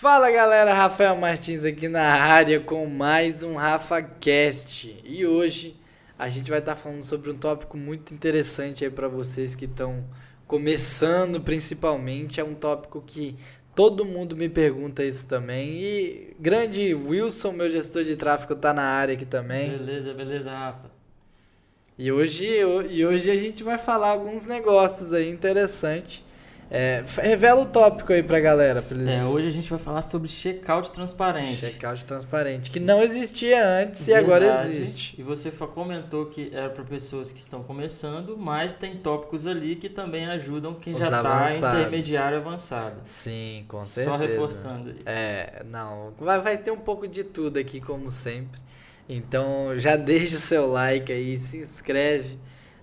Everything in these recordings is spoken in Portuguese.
Fala galera, Rafael Martins aqui na área com mais um RafaCast. E hoje a gente vai estar tá falando sobre um tópico muito interessante aí para vocês que estão começando, principalmente. É um tópico que todo mundo me pergunta isso também. E grande Wilson, meu gestor de tráfego, tá na área aqui também. Beleza, beleza, Rafa. E hoje, e hoje a gente vai falar alguns negócios aí interessantes é, revela o tópico aí pra galera. Pra eles... É, hoje a gente vai falar sobre checkout transparente. Checkout transparente, que não existia antes Verdade. e agora existe. E você comentou que era para pessoas que estão começando, mas tem tópicos ali que também ajudam quem Os já está intermediário avançado. Sim, com certeza. Só reforçando. É, não, vai, vai ter um pouco de tudo aqui, como sempre. Então já deixa o seu like aí, se inscreve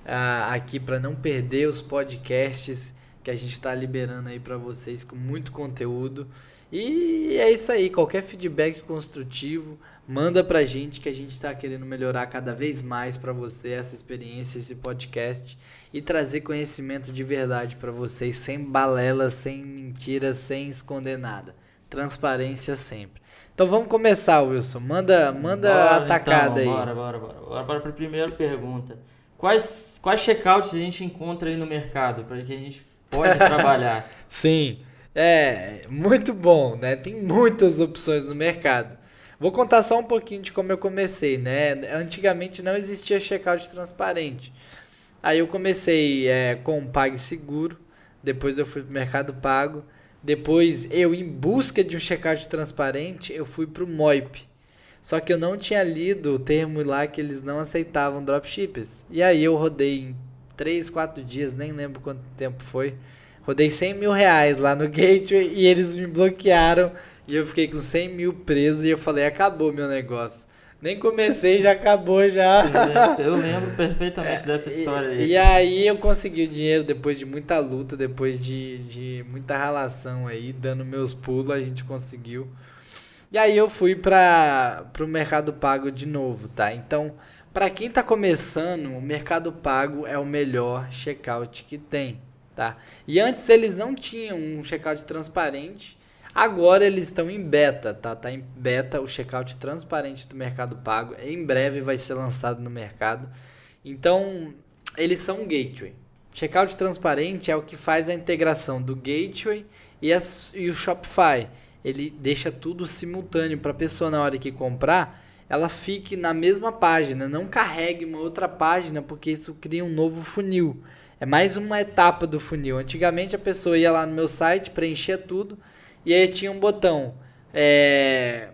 uh, aqui para não perder os podcasts que a gente está liberando aí para vocês com muito conteúdo. E é isso aí, qualquer feedback construtivo, manda pra gente que a gente está querendo melhorar cada vez mais para você essa experiência, esse podcast e trazer conhecimento de verdade para vocês, sem balela, sem mentiras, sem esconder nada. Transparência sempre. Então vamos começar, Wilson. Manda, manda bora, a atacada então, aí. Bora, bora, bora. Bora para a primeira pergunta. Quais, quais checkouts a gente encontra aí no mercado para que a gente Pode trabalhar. Sim. É, muito bom, né? Tem muitas opções no mercado. Vou contar só um pouquinho de como eu comecei, né? Antigamente não existia checkout transparente. Aí eu comecei é, com o PagSeguro, depois eu fui para o Mercado Pago, depois eu, em busca de um checkout transparente, eu fui para o Moip. Só que eu não tinha lido o termo lá que eles não aceitavam dropshippers. E aí eu rodei em 3, 4 dias, nem lembro quanto tempo foi. Rodei 100 mil reais lá no Gateway e eles me bloquearam. E eu fiquei com 100 mil preso e eu falei, acabou meu negócio. Nem comecei, já acabou já. Eu lembro perfeitamente é, dessa história aí. E, e aí eu consegui o dinheiro depois de muita luta, depois de, de muita relação aí, dando meus pulos, a gente conseguiu. E aí eu fui para o Mercado Pago de novo, tá? Então, para quem está começando, o Mercado Pago é o melhor checkout que tem, tá? E antes eles não tinham um checkout transparente, agora eles estão em beta, tá? Tá em beta o checkout transparente do Mercado Pago. Em breve vai ser lançado no mercado. Então, eles são um gateway. Checkout transparente é o que faz a integração do gateway e, a, e o Shopify. Ele deixa tudo simultâneo para a pessoa na hora que comprar ela fique na mesma página, não carregue uma outra página, porque isso cria um novo funil. É mais uma etapa do funil. Antigamente a pessoa ia lá no meu site, preenchia tudo, e aí tinha um botão é,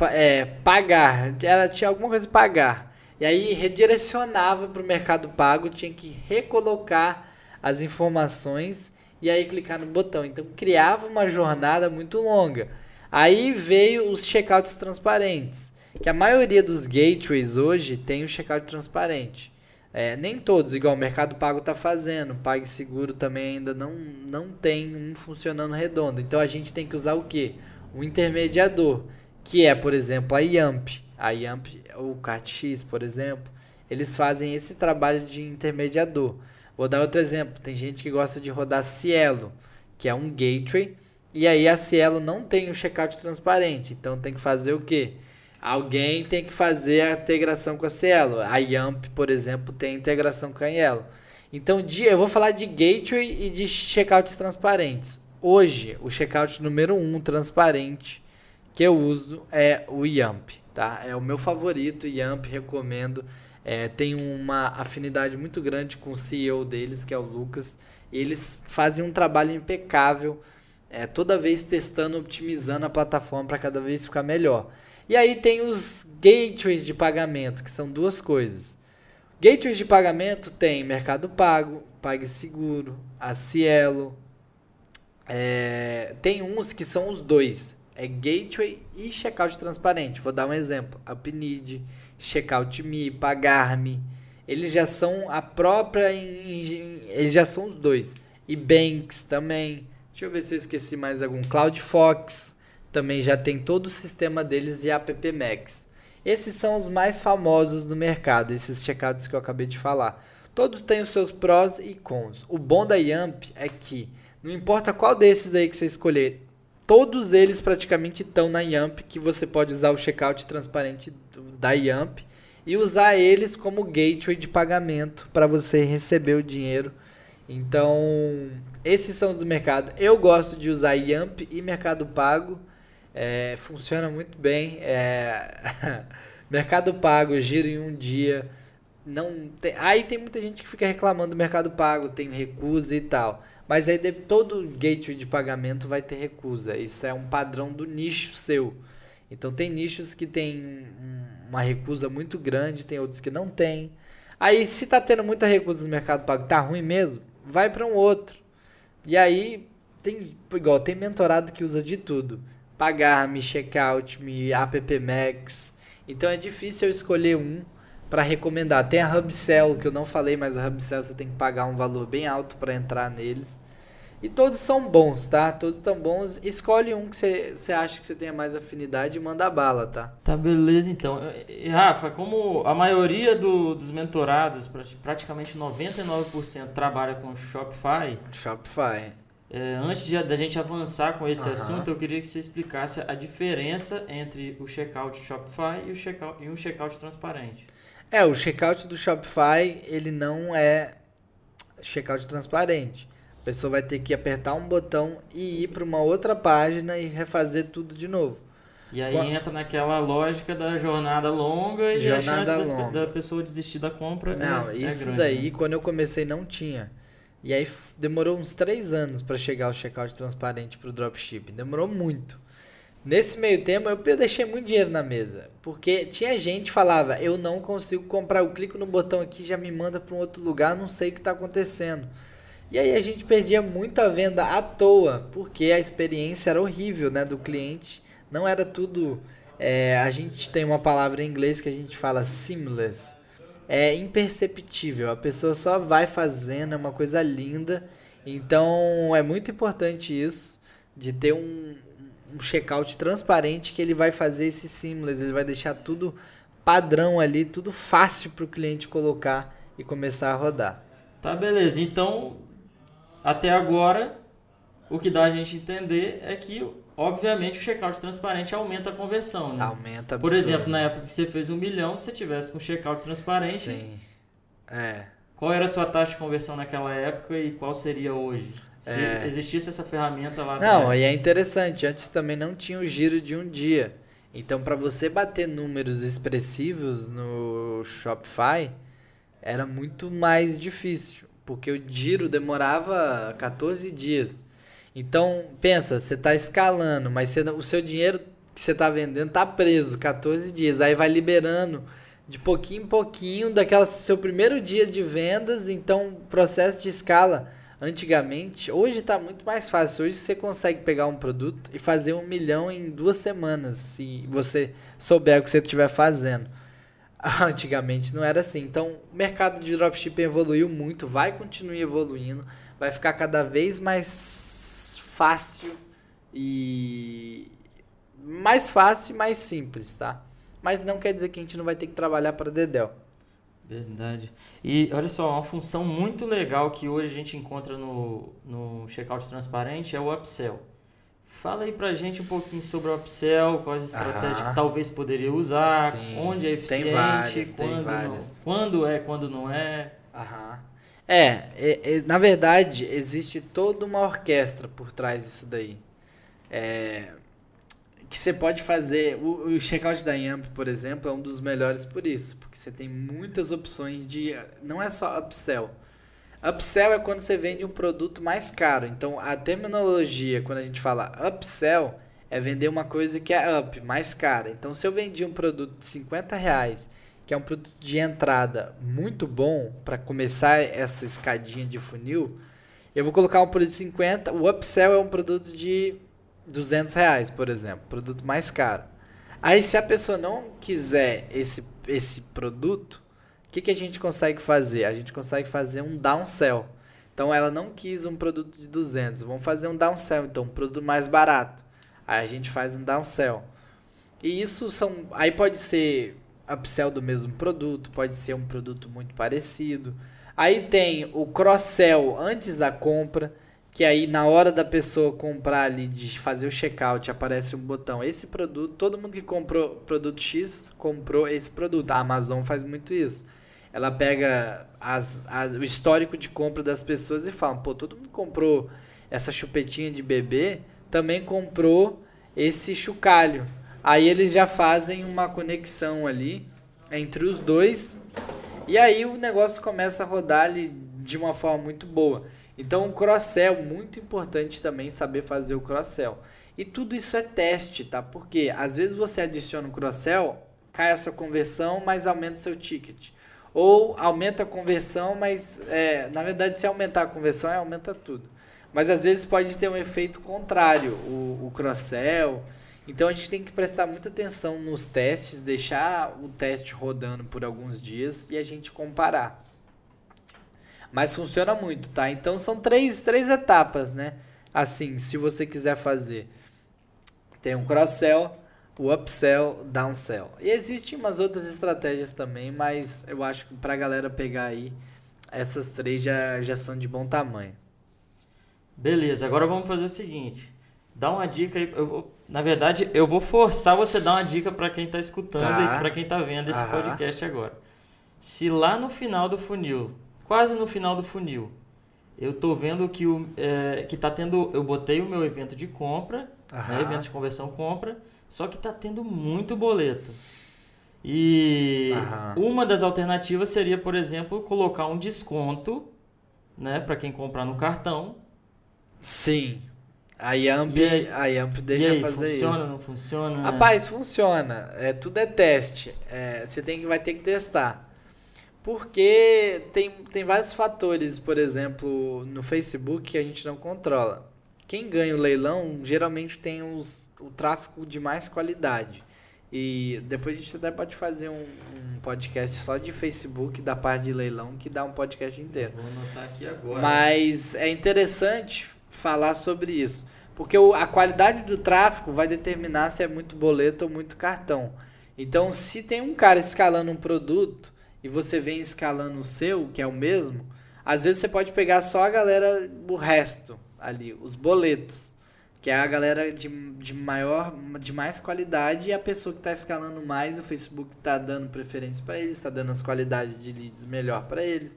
é, pagar, ela tinha alguma coisa pagar. E aí redirecionava para o Mercado Pago, tinha que recolocar as informações e aí clicar no botão. Então criava uma jornada muito longa. Aí veio os checkouts transparentes que a maioria dos gateways hoje tem o checkout transparente. É, nem todos, igual o Mercado Pago está fazendo, PagSeguro também ainda não, não tem um funcionando redondo. Então a gente tem que usar o que? O intermediador, que é, por exemplo, a Yamp. A Yamp, ou o CartX, por exemplo, eles fazem esse trabalho de intermediador. Vou dar outro exemplo. Tem gente que gosta de rodar Cielo, que é um gateway, e aí a Cielo não tem o checkout transparente. Então tem que fazer o que? Alguém tem que fazer a integração com a Cielo. A Yamp, por exemplo, tem integração com a Yellow. Então, de, eu vou falar de gateway e de checkouts transparentes. Hoje, o checkout número 1 um transparente que eu uso é o Yamp. Tá? É o meu favorito, Yamp, recomendo. É, tem uma afinidade muito grande com o CEO deles, que é o Lucas. Eles fazem um trabalho impecável, é, toda vez testando, otimizando a plataforma para cada vez ficar melhor. E aí tem os gateways de pagamento, que são duas coisas. Gateways de pagamento tem Mercado Pago, PagSeguro, a Cielo. É, tem uns que são os dois. É Gateway e Checkout Transparente. Vou dar um exemplo. Upnid, Checkout Me, Pagar-me. Eles já são a própria... Eles já são os dois. E Banks também. Deixa eu ver se eu esqueci mais algum. CloudFox também já tem todo o sistema deles de App Max. Esses são os mais famosos no mercado, esses checkouts que eu acabei de falar. Todos têm os seus prós e cons. O bom da Yamp é que não importa qual desses aí que você escolher, todos eles praticamente estão na Yamp, que você pode usar o checkout transparente da Yamp e usar eles como gateway de pagamento para você receber o dinheiro. Então, esses são os do mercado. Eu gosto de usar Yamp e Mercado Pago. É, funciona muito bem. É... mercado Pago, giro em um dia. Não tem... Aí tem muita gente que fica reclamando do Mercado Pago, tem recusa e tal. Mas aí todo gateway de pagamento vai ter recusa. Isso é um padrão do nicho seu. Então tem nichos que tem uma recusa muito grande, tem outros que não tem. Aí se tá tendo muita recusa no Mercado Pago, tá ruim mesmo, vai para um outro. E aí tem igual tem mentorado que usa de tudo. Pagar-me, checkout, me app Max. Então é difícil eu escolher um para recomendar. Tem a Hubcell, que eu não falei, mas a Hubcell você tem que pagar um valor bem alto para entrar neles. E todos são bons, tá? Todos estão bons. Escolhe um que você acha que você tenha mais afinidade e manda bala, tá? Tá, beleza então. E, Rafa, como a maioria do, dos mentorados, praticamente 99% trabalha com Shopify. Shopify. É, antes de, da gente avançar com esse uhum. assunto, eu queria que você explicasse a diferença entre o checkout Shopify e, o checkout, e um checkout transparente. É, o checkout do Shopify, ele não é checkout transparente. A pessoa vai ter que apertar um botão e ir para uma outra página e refazer tudo de novo. E aí entra naquela lógica da jornada longa e jornada a chance longa. da pessoa desistir da compra Não, é, isso é grande, daí, né? quando eu comecei, não tinha. E aí demorou uns três anos para chegar o checkout transparente para o dropshipping. Demorou muito. Nesse meio tempo eu deixei muito dinheiro na mesa, porque tinha gente que falava, eu não consigo comprar, eu clico no botão aqui já me manda para um outro lugar, não sei o que está acontecendo. E aí a gente perdia muita venda à toa, porque a experiência era horrível, né, do cliente. Não era tudo, é, a gente tem uma palavra em inglês que a gente fala seamless, é imperceptível. A pessoa só vai fazendo, é uma coisa linda. Então é muito importante isso de ter um um checkout transparente que ele vai fazer esse seamless, ele vai deixar tudo padrão ali, tudo fácil para o cliente colocar e começar a rodar. Tá, beleza. Então, até agora, o que dá a gente entender é que, obviamente, o checkout transparente aumenta a conversão, né? Aumenta Por exemplo, na época que você fez um milhão, se você tivesse com checkout transparente... Sim, é. Qual era a sua taxa de conversão naquela época e qual seria hoje? Se é... existisse essa ferramenta lá Não, e é interessante. Antes também não tinha o giro de um dia. Então, para você bater números expressivos no Shopify, era muito mais difícil. Porque o giro demorava 14 dias. Então, pensa, você está escalando, mas você, o seu dinheiro que você está vendendo está preso 14 dias. Aí vai liberando de pouquinho em pouquinho daquela seu primeiro dia de vendas. Então, processo de escala Antigamente, hoje está muito mais fácil. Hoje você consegue pegar um produto e fazer um milhão em duas semanas, se você souber o que você estiver fazendo. Antigamente não era assim. Então, o mercado de dropshipping evoluiu muito, vai continuar evoluindo, vai ficar cada vez mais fácil e mais fácil e mais simples, tá? Mas não quer dizer que a gente não vai ter que trabalhar para Dedel. Verdade. E olha só, uma função muito legal que hoje a gente encontra no, no checkout transparente é o upsell. Fala aí pra gente um pouquinho sobre o upsell, quais estratégias que talvez poderia usar, Sim, onde é eficiente, tem várias, quando, tem várias. Não, quando é, quando não é. Aham. É, é, é, na verdade, existe toda uma orquestra por trás disso daí. É, que você pode fazer. O, o checkout da Yamp, por exemplo, é um dos melhores por isso, porque você tem muitas opções de. Não é só upsell. Upsell é quando você vende um produto mais caro. Então a terminologia, quando a gente fala upsell, é vender uma coisa que é up, mais cara. Então se eu vendi um produto de 50 reais, que é um produto de entrada muito bom para começar essa escadinha de funil, eu vou colocar um produto de 50, o upsell é um produto de 200 reais, por exemplo, produto mais caro. Aí se a pessoa não quiser esse, esse produto, o que, que a gente consegue fazer? A gente consegue fazer um downsell. Então ela não quis um produto de 200, vamos fazer um downsell, então um produto mais barato. Aí a gente faz um downsell. E isso são, aí pode ser upsell do mesmo produto, pode ser um produto muito parecido. Aí tem o cross-sell antes da compra, que aí na hora da pessoa comprar ali, de fazer o checkout, aparece um botão, esse produto, todo mundo que comprou produto X, comprou esse produto. A Amazon faz muito isso. Ela pega as, as, o histórico de compra das pessoas e fala, pô, todo mundo comprou essa chupetinha de bebê, também comprou esse chocalho. Aí eles já fazem uma conexão ali entre os dois e aí o negócio começa a rodar ali de uma forma muito boa. Então o cross-sell, muito importante também saber fazer o cross-sell. E tudo isso é teste, tá? Porque às vezes você adiciona o cross-sell, cai a sua conversão, mas aumenta seu ticket. Ou aumenta a conversão, mas é, na verdade se aumentar a conversão, é, aumenta tudo. Mas às vezes pode ter um efeito contrário, o, o cross-sell. Então a gente tem que prestar muita atenção nos testes, deixar o teste rodando por alguns dias e a gente comparar. Mas funciona muito, tá? Então são três, três etapas, né? Assim, se você quiser fazer. Tem um cross-sell, o upsell, downsell. E existem umas outras estratégias também, mas eu acho que pra galera pegar aí, essas três já, já são de bom tamanho. Beleza, agora vamos fazer o seguinte. Dá uma dica aí. Eu vou, na verdade, eu vou forçar você a dar uma dica para quem está escutando tá. e para quem está vendo esse Aham. podcast agora. Se lá no final do funil quase no final do funil. Eu tô vendo que o é, que tá tendo, eu botei o meu evento de compra, né, evento de conversão compra, só que tá tendo muito boleto. E Aham. uma das alternativas seria, por exemplo, colocar um desconto, né, para quem comprar no cartão. Sim. A Yamp, aí, a Yamp deixa aí, fazer funciona, isso. Funciona, não funciona? Rapaz, funciona. É, tudo é teste. É, você tem vai ter que testar. Porque tem, tem vários fatores, por exemplo, no Facebook que a gente não controla. Quem ganha o leilão geralmente tem os, o tráfego de mais qualidade. E depois a gente até pode fazer um, um, podcast só de Facebook da parte de leilão que dá um podcast inteiro. Vou anotar aqui agora. Mas é interessante falar sobre isso. Porque a qualidade do tráfego vai determinar se é muito boleto ou muito cartão. Então, se tem um cara escalando um produto e você vem escalando o seu, que é o mesmo, às vezes você pode pegar só a galera, o resto ali, os boletos, que é a galera de, de maior, de mais qualidade e a pessoa que está escalando mais, o Facebook está dando preferência para eles, está dando as qualidades de leads melhor para eles.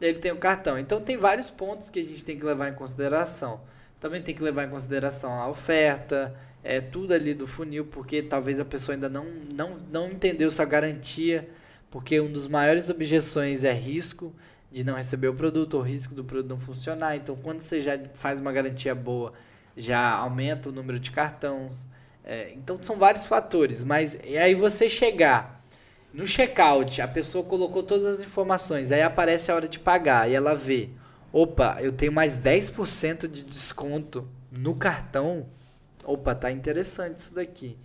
Ele tem o cartão. Então tem vários pontos que a gente tem que levar em consideração. Também tem que levar em consideração a oferta, é tudo ali do funil, porque talvez a pessoa ainda não, não, não entendeu sua garantia porque um dos maiores objeções é risco de não receber o produto ou risco do produto não funcionar. Então, quando você já faz uma garantia boa, já aumenta o número de cartões. É, então, são vários fatores. Mas e aí você chegar no checkout, a pessoa colocou todas as informações, aí aparece a hora de pagar e ela vê, opa, eu tenho mais 10% de desconto no cartão. Opa, tá interessante isso daqui.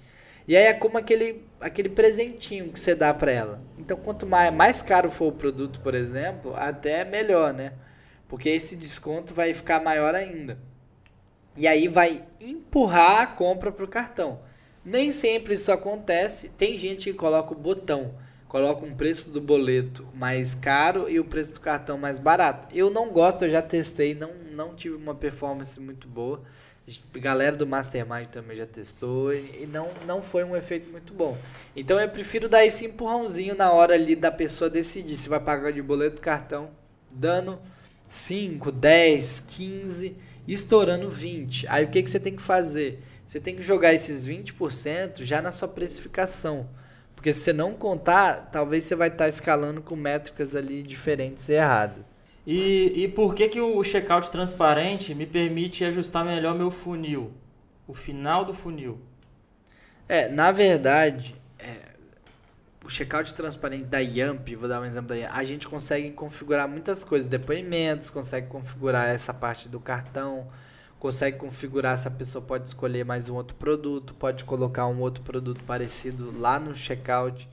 E aí é como aquele, aquele presentinho que você dá para ela. Então, quanto mais, mais caro for o produto, por exemplo, até é melhor, né? Porque esse desconto vai ficar maior ainda. E aí vai empurrar a compra para o cartão. Nem sempre isso acontece. Tem gente que coloca o botão, coloca um preço do boleto mais caro e o preço do cartão mais barato. Eu não gosto, eu já testei, não, não tive uma performance muito boa. A galera do Mastermind também já testou e não, não foi um efeito muito bom. Então eu prefiro dar esse empurrãozinho na hora ali da pessoa decidir se vai pagar de boleto cartão, dando 5, 10, 15, estourando 20. Aí o que, que você tem que fazer? Você tem que jogar esses 20% já na sua precificação. Porque se você não contar, talvez você vai estar escalando com métricas ali diferentes e erradas. E, e por que, que o checkout transparente me permite ajustar melhor meu funil? O final do funil. É, na verdade, é, o checkout transparente da Yamp, vou dar um exemplo da Yamp, a gente consegue configurar muitas coisas, depoimentos, consegue configurar essa parte do cartão, consegue configurar se a pessoa pode escolher mais um outro produto, pode colocar um outro produto parecido lá no checkout.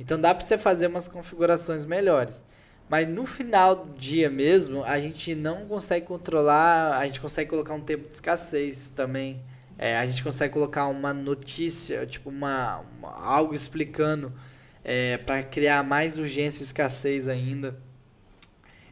Então dá para você fazer umas configurações melhores. Mas no final do dia mesmo, a gente não consegue controlar, a gente consegue colocar um tempo de escassez também. É, a gente consegue colocar uma notícia, tipo uma, uma algo explicando é, para criar mais urgência e escassez ainda.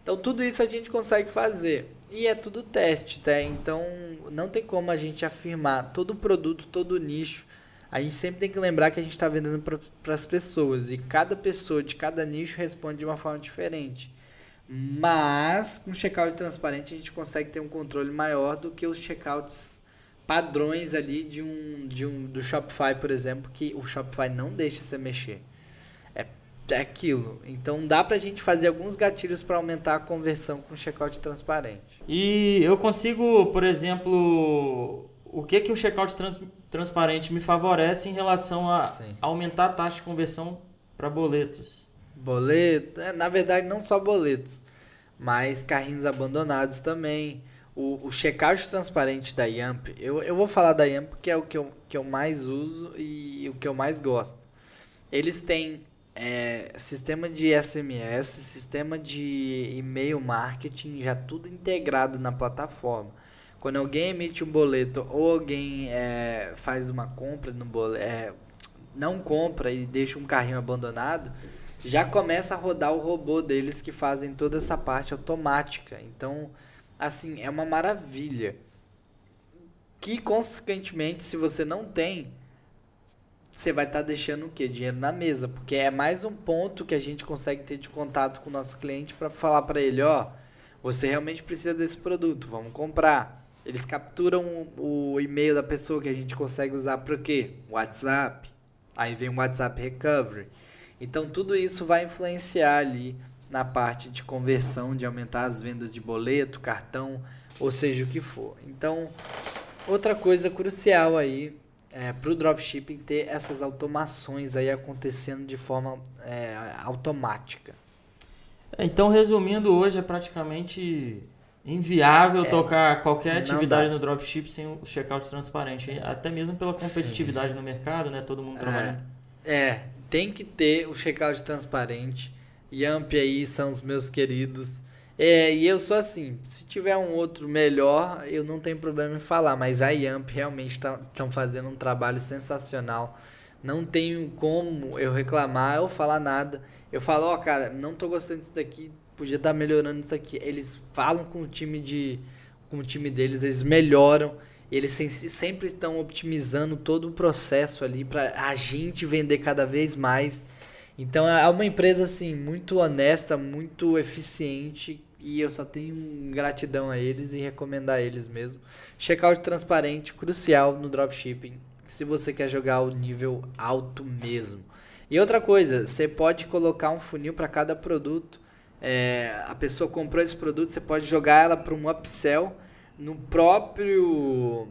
Então tudo isso a gente consegue fazer. e é tudo teste, tá? Então não tem como a gente afirmar todo produto, todo nicho. A gente sempre tem que lembrar que a gente está vendendo para as pessoas e cada pessoa de cada nicho responde de uma forma diferente. Mas com checkout transparente a gente consegue ter um controle maior do que os checkouts padrões ali de um, de um do Shopify, por exemplo, que o Shopify não deixa você mexer. É, aquilo. Então dá pra gente fazer alguns gatilhos para aumentar a conversão com checkout transparente. E eu consigo, por exemplo, o que que o checkout trans, transparente me favorece em relação a Sim. aumentar a taxa de conversão para boletos? Boleto, é, na verdade não só boletos, mas carrinhos abandonados também. O, o checkout transparente da Yamp, eu, eu vou falar da Yamp porque é o que eu, que eu mais uso e o que eu mais gosto. Eles têm é, sistema de SMS, sistema de e-mail marketing, já tudo integrado na plataforma. Quando alguém emite um boleto ou alguém é, faz uma compra no boleto, é, não compra e deixa um carrinho abandonado, já começa a rodar o robô deles que fazem toda essa parte automática. Então, assim, é uma maravilha. Que, consequentemente, se você não tem, você vai estar tá deixando o quê? Dinheiro na mesa. Porque é mais um ponto que a gente consegue ter de contato com o nosso cliente para falar para ele, ó, você realmente precisa desse produto, vamos comprar. Eles capturam o e-mail da pessoa que a gente consegue usar para o quê? WhatsApp. Aí vem o WhatsApp Recovery. Então tudo isso vai influenciar ali na parte de conversão, de aumentar as vendas de boleto, cartão, ou seja o que for. Então, outra coisa crucial aí é, para o dropshipping ter essas automações aí acontecendo de forma é, automática. Então, resumindo, hoje é praticamente inviável é, tocar qualquer atividade no dropship sem o checkout transparente, até mesmo pela competitividade Sim. no mercado, né? Todo mundo trabalhando. É, é, tem que ter o checkout transparente. Yamp aí são os meus queridos. É, e eu sou assim, se tiver um outro melhor, eu não tenho problema em falar, mas a Yamp realmente estão tá, fazendo um trabalho sensacional. Não tenho como eu reclamar ou falar nada. Eu falo, ó, oh, cara, não tô gostando disso daqui, podia estar tá melhorando isso aqui. Eles falam com o time de com o time deles, eles melhoram. Eles sempre estão optimizando todo o processo ali para a gente vender cada vez mais. Então é uma empresa assim muito honesta, muito eficiente e eu só tenho gratidão a eles e recomendar eles mesmo. Checkout transparente, crucial no dropshipping, se você quer jogar o nível alto mesmo. E outra coisa, você pode colocar um funil para cada produto. É, a pessoa comprou esse produto, você pode jogar ela para um upsell no próprio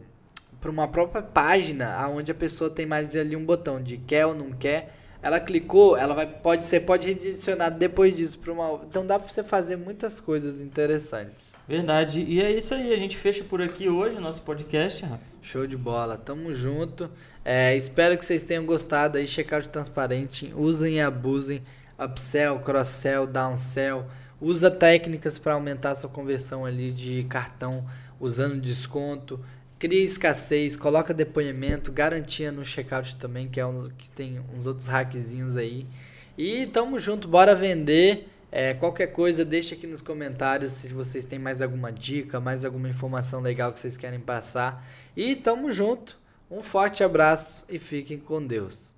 para uma própria página, aonde a pessoa tem mais ali um botão de quer ou não quer ela clicou, ela vai pode ser pode redirecionar depois disso para uma, então dá para você fazer muitas coisas interessantes. Verdade. E é isso aí, a gente fecha por aqui hoje o nosso podcast, Show de bola. Tamo junto. É, espero que vocês tenham gostado aí, checkout transparente, usem e abusem upsell, cross-sell, downsell. Usa técnicas para aumentar sua conversão ali de cartão usando desconto cria escassez, coloca depoimento, garantia no checkout também, que é um que tem uns outros hackzinhos aí. E tamo junto, bora vender. É, qualquer coisa, deixa aqui nos comentários se vocês têm mais alguma dica, mais alguma informação legal que vocês querem passar. E tamo junto. Um forte abraço e fiquem com Deus.